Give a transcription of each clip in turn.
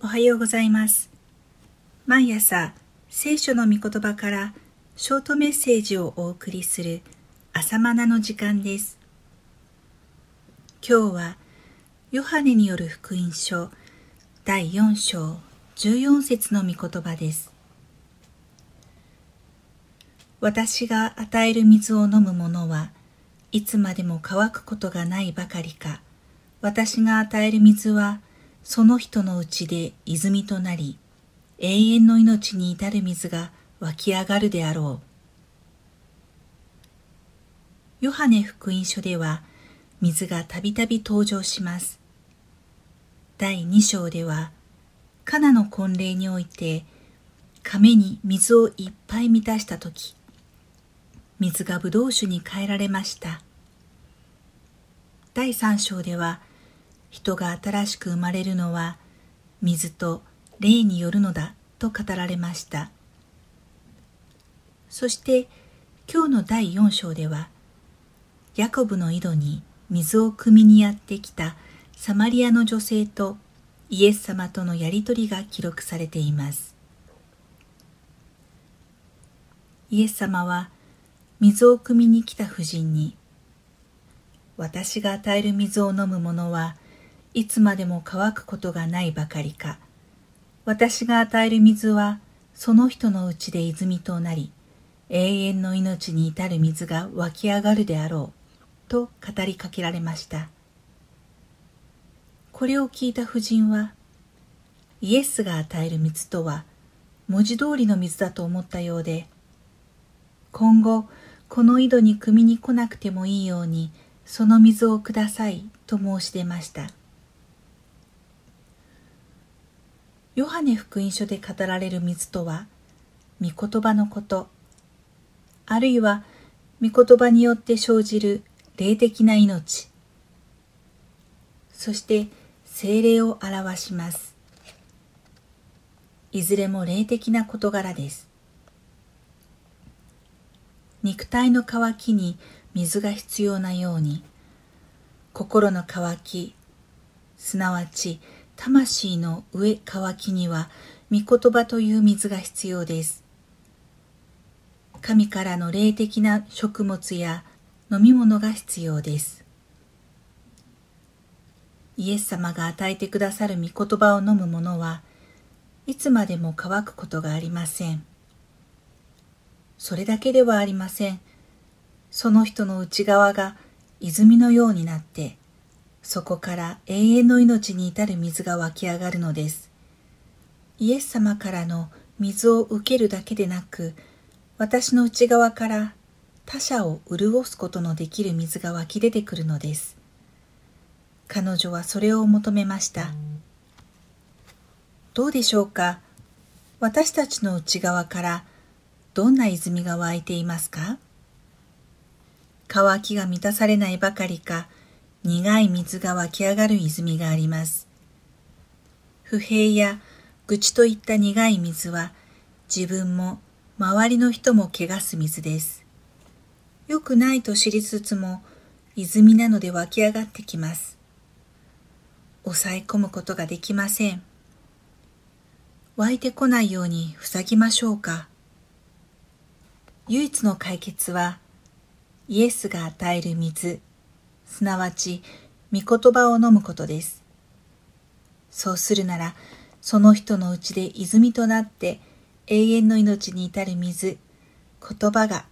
おはようございます。毎朝聖書の御言葉からショートメッセージをお送りする朝マナの時間です。今日はヨハネによる福音書第4章14節の御言葉です。私が与える水を飲む者はいつまでも乾くことがないばかりか私が与える水はその人のうちで泉となり、永遠の命に至る水が湧き上がるであろう。ヨハネ福音書では、水がたびたび登場します。第2章では、カナの婚礼において、亀に水をいっぱい満たしたとき、水が葡萄酒に変えられました。第3章では、人が新しく生まれるのは水と霊によるのだと語られました。そして今日の第4章ではヤコブの井戸に水を汲みにやってきたサマリアの女性とイエス様とのやりとりが記録されています。イエス様は水を汲みに来た婦人に私が与える水を飲む者はいつまでも乾くことがないばかりか、私が与える水はその人のうちで泉となり、永遠の命に至る水が湧き上がるであろう、と語りかけられました。これを聞いた婦人は、イエスが与える水とは文字通りの水だと思ったようで、今後この井戸に汲みに来なくてもいいようにその水をくださいと申し出ました。ヨハネ福音書で語られる水とは、御言葉のこと、あるいは御言葉によって生じる霊的な命、そして精霊を表します。いずれも霊的な事柄です。肉体の渇きに水が必要なように、心の渇き、すなわち魂の上乾きには御言葉という水が必要です。神からの霊的な食物や飲み物が必要です。イエス様が与えてくださる御言葉を飲む者はいつまでも乾くことがありません。それだけではありません。その人の内側が泉のようになってそこから永遠の命に至る水が湧き上がるのです。イエス様からの水を受けるだけでなく、私の内側から他者を潤すことのできる水が湧き出てくるのです。彼女はそれを求めました。どうでしょうか？私たちの内側からどんな泉が湧いていますか？渇きが満たされないばかりか、苦い水が湧き上がる泉があります。不平や愚痴といった苦い水は自分も周りの人も汚す水です。良くないと知りつつも泉なので湧き上がってきます。抑え込むことができません。湧いてこないように塞ぎましょうか。唯一の解決はイエスが与える水すなわち御言葉を飲むことです。そうするなら、その人のうちで泉となって永遠の命に至る水、言葉が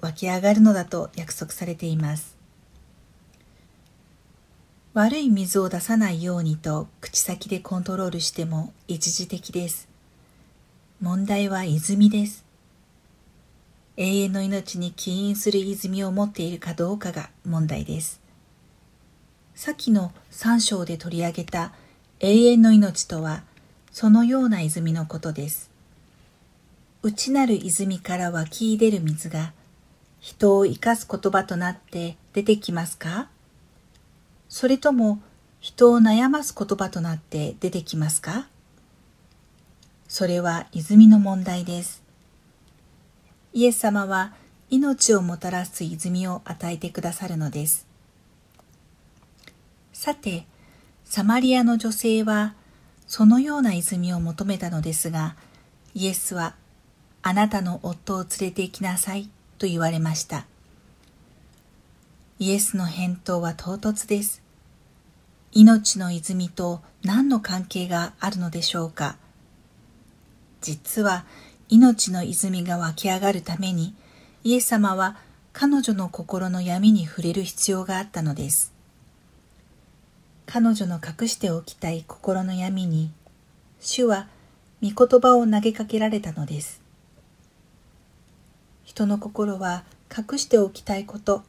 湧き上がるのだと約束されています。悪い水を出さないようにと口先でコントロールしても一時的です。問題は泉です。永遠の命に起因する泉を持っているかどうかが問題です。先の三章で取り上げた永遠の命とはそのような泉のことです。内なる泉から湧き出る水が人を生かす言葉となって出てきますか？それとも人を悩ます言葉となって出てきますか？それは泉の問題です。イエス様は命をもたらす泉を与えてくださるのです。さて、サマリアの女性は、そのような泉を求めたのですが、イエスは、あなたの夫を連れて行きなさいと言われました。イエスの返答は唐突です。命の泉と何の関係があるのでしょうか実は命の泉が湧き上がるためにイエス様は彼女の心の闇に触れる必要があったのです。彼女の隠しておきたい心の闇に主は御言葉を投げかけられたのです。人の心は隠しておきたいこと、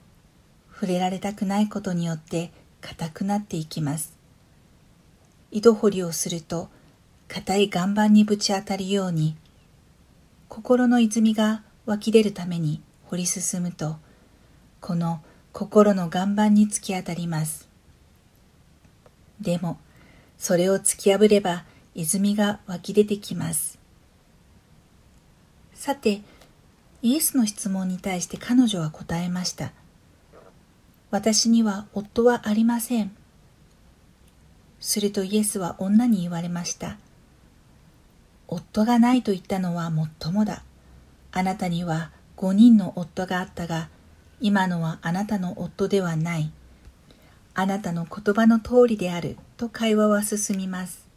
触れられたくないことによって硬くなっていきます。井戸掘りをすると硬い岩盤にぶち当たるように心の泉が湧き出るために掘り進むとこの心の岩盤に突き当たりますでもそれを突き破れば泉が湧き出てきます。さてイエスの質問に対して彼女は答えました。私には夫はありません。するとイエスは女に言われました。夫がないと言ったのはもっともだ。あなたには五人の夫があったが今のはあなたの夫ではない。あなたの言葉の通りであると会話は進みます。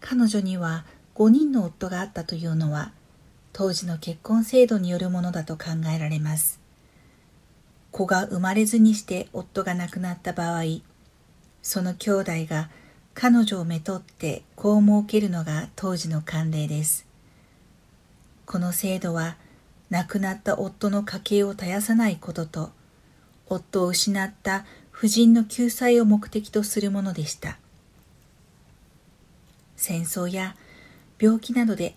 彼女には5人の夫があったというのは当時の結婚制度によるものだと考えられます。子が生まれずにして夫が亡くなった場合、その兄弟が彼女をめとって子を設けるのが当時の慣例です。この制度は亡くなった夫の家計を絶やさないことと、夫を失った夫人の救済を目的とするものでした。戦争や病気などで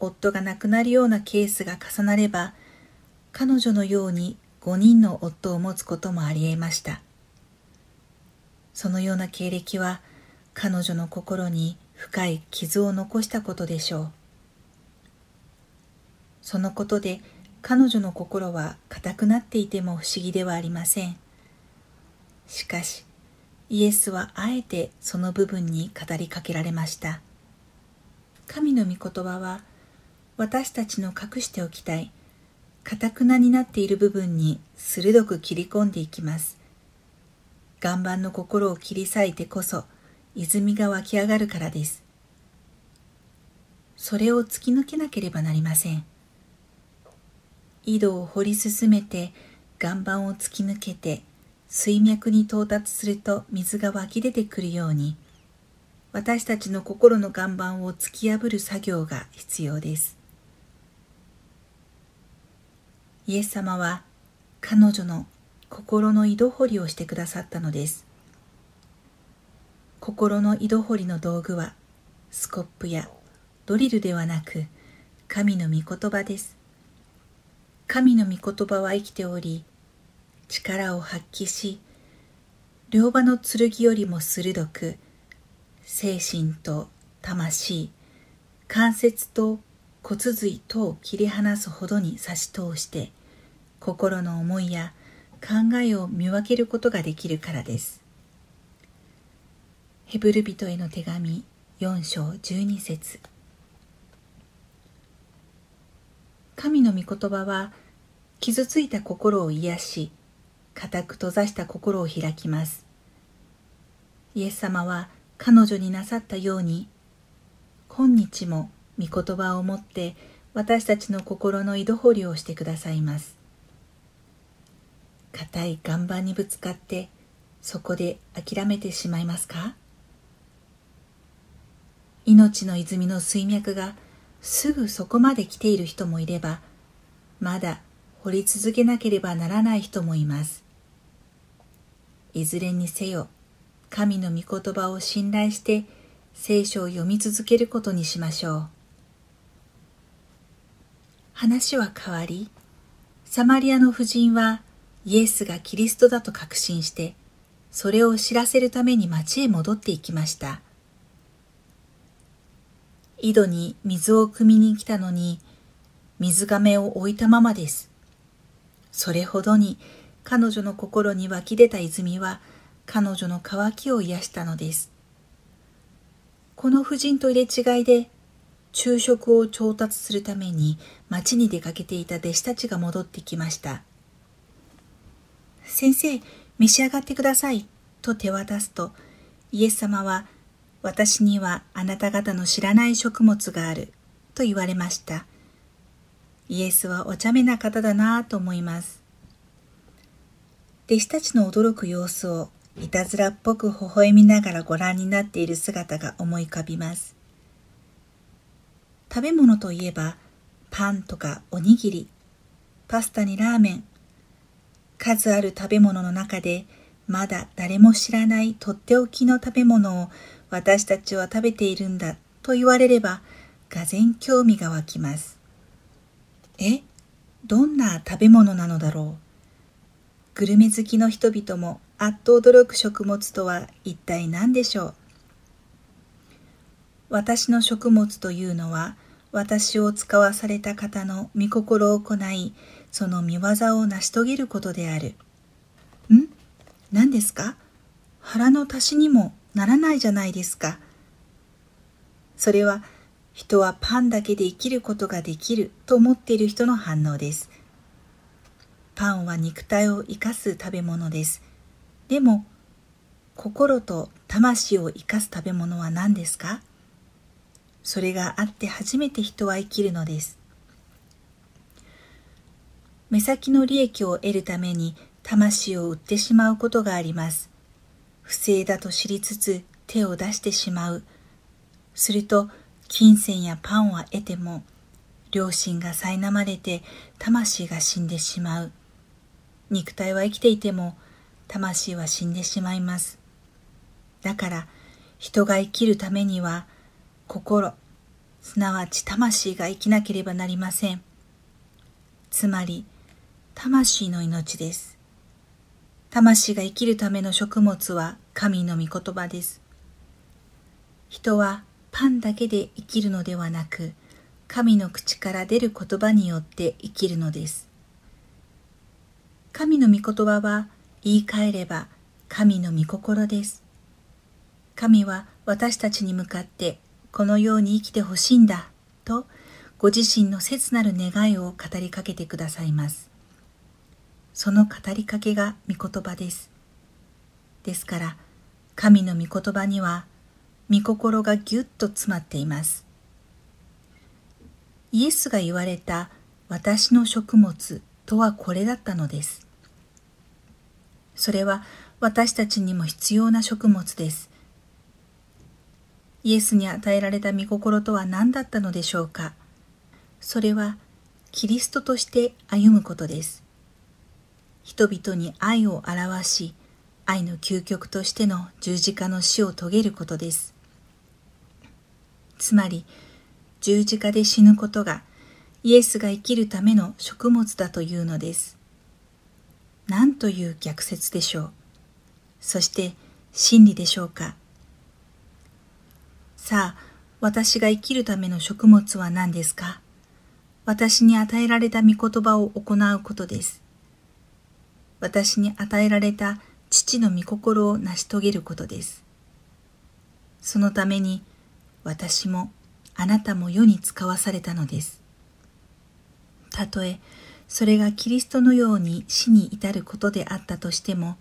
夫が亡くなるようなケースが重なれば、彼女のように5人の夫を持つこともあり得ました。そのような経歴は彼女の心に深い傷を残したことでしょう。そのことで彼女の心は硬くなっていても不思議ではありません。しかし、イエスはあえてその部分に語りかけられました。神の御言葉は私たちの隠しておきたい、堅くなになっている部分に鋭く切り込んでいきます。岩盤の心を切り裂いてこそ泉が湧き上がるからです。それを突き抜けなければなりません。井戸を掘り進めて岩盤を突き抜けて水脈に到達すると水が湧き出てくるように私たちの心の岩盤を突き破る作業が必要です。イエス様は彼女の心の井戸掘りをしてくださったのです。心の井戸掘りの道具はスコップやドリルではなく神の御言葉です。神の御言葉は生きており、力を発揮し、両刃の剣よりも鋭く、精神と魂、関節と骨髄とを切り離すほどに差し通して、心の思いや考えを見分けることができるからです。ヘブル人への手紙4章12節神の御言葉は傷ついた心を癒し、固く閉ざした心を開きます。イエス様は彼女になさったように、今日も御言葉をもって私たちの心の井戸掘りをしてくださいます。固い岩盤にぶつかってそこで諦めてしまいますか？命の泉の水脈がすぐそこまで来ている人もいれば、まだ掘り続けなければならない人もいます。いずれにせよ、神の御言葉を信頼して聖書を読み続けることにしましょう。話は変わり、サマリアの婦人はイエスがキリストだと確信して、それを知らせるために町へ戻っていきました。井戸に水を汲みに来たのに、水亀を置いたままです。それほどに彼女の心に湧き出た泉は彼女の渇きを癒したのです。この婦人と入れ違いで昼食を調達するために町に出かけていた弟子たちが戻ってきました。先生、召し上がってください。と手渡すと、イエス様は、私にはあなた方の知らない食物がある。と言われました。イエスはお茶目な方だなぁと思います。弟子たちの驚く様子をいたずらっぽく微笑みながらご覧になっている姿が思い浮かびます。食べ物といえばパンとかおにぎり、パスタにラーメン、数ある食べ物の中でまだ誰も知らないとっておきの食べ物を私たちは食べているんだと言われれば、がぜ興味が湧きます。えどんな食べ物なのだろう？グルメ好きの人々もあっと驚く食物とは一体何でしょう？私の食物というのは私を使わされた方の御心を行いその見業を成し遂げることである。ん？何ですか？腹の足しにもならないじゃないですか。それは人はパンだけで生きることができると思っている人の反応です。パンは肉体を生かす食べ物です。でも、心と魂を生かす食べ物は何ですか？それがあって初めて人は生きるのです。目先の利益を得るために魂を売ってしまうことがあります。不正だと知りつつ手を出してしまう。すると金銭やパンは得ても良心が苛まれて魂が死んでしまう。肉体は生きていても魂は死んでしまいます。だから人が生きるためには心すなわち魂が生きなければなりません。つまり魂の命です。魂が生きるための食物は神の御言葉です人はパンだけで生きるのではなく、神の口から出る言葉によって生きるのです。神の御言葉は言い換えれば神の御心です。神は私たちに向かってこのように生きてほしいんだとご自身の切なる願いを語りかけてくださいます。その語りかけが御言葉です。ですから神の御言葉には御心がぎゅっと詰まっています。イエスが言われた私の食物とはこれだったのです。それは私たちにも必要な食物です。イエスに与えられた御心とは何だったのでしょうかそれはキリストとして歩むことです。人々に愛を表し、愛の究極としての十字架の死を遂げることです。つまり十字架で死ぬことがイエスが生きるための食物だというのです。何という逆説でしょう？そして真理でしょうか？さあ、私が生きるための食物は何ですか？私に与えられた御言葉を行うことです。私に与えられた父の御心を成し遂げることです。そのために私もあなたも世に使わされたのです。たとえそれがキリストのように死に至ることであったとしても、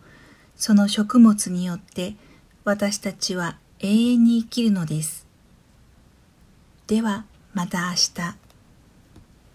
その食物によって私たちは永遠に生きるのです。ではまた明日。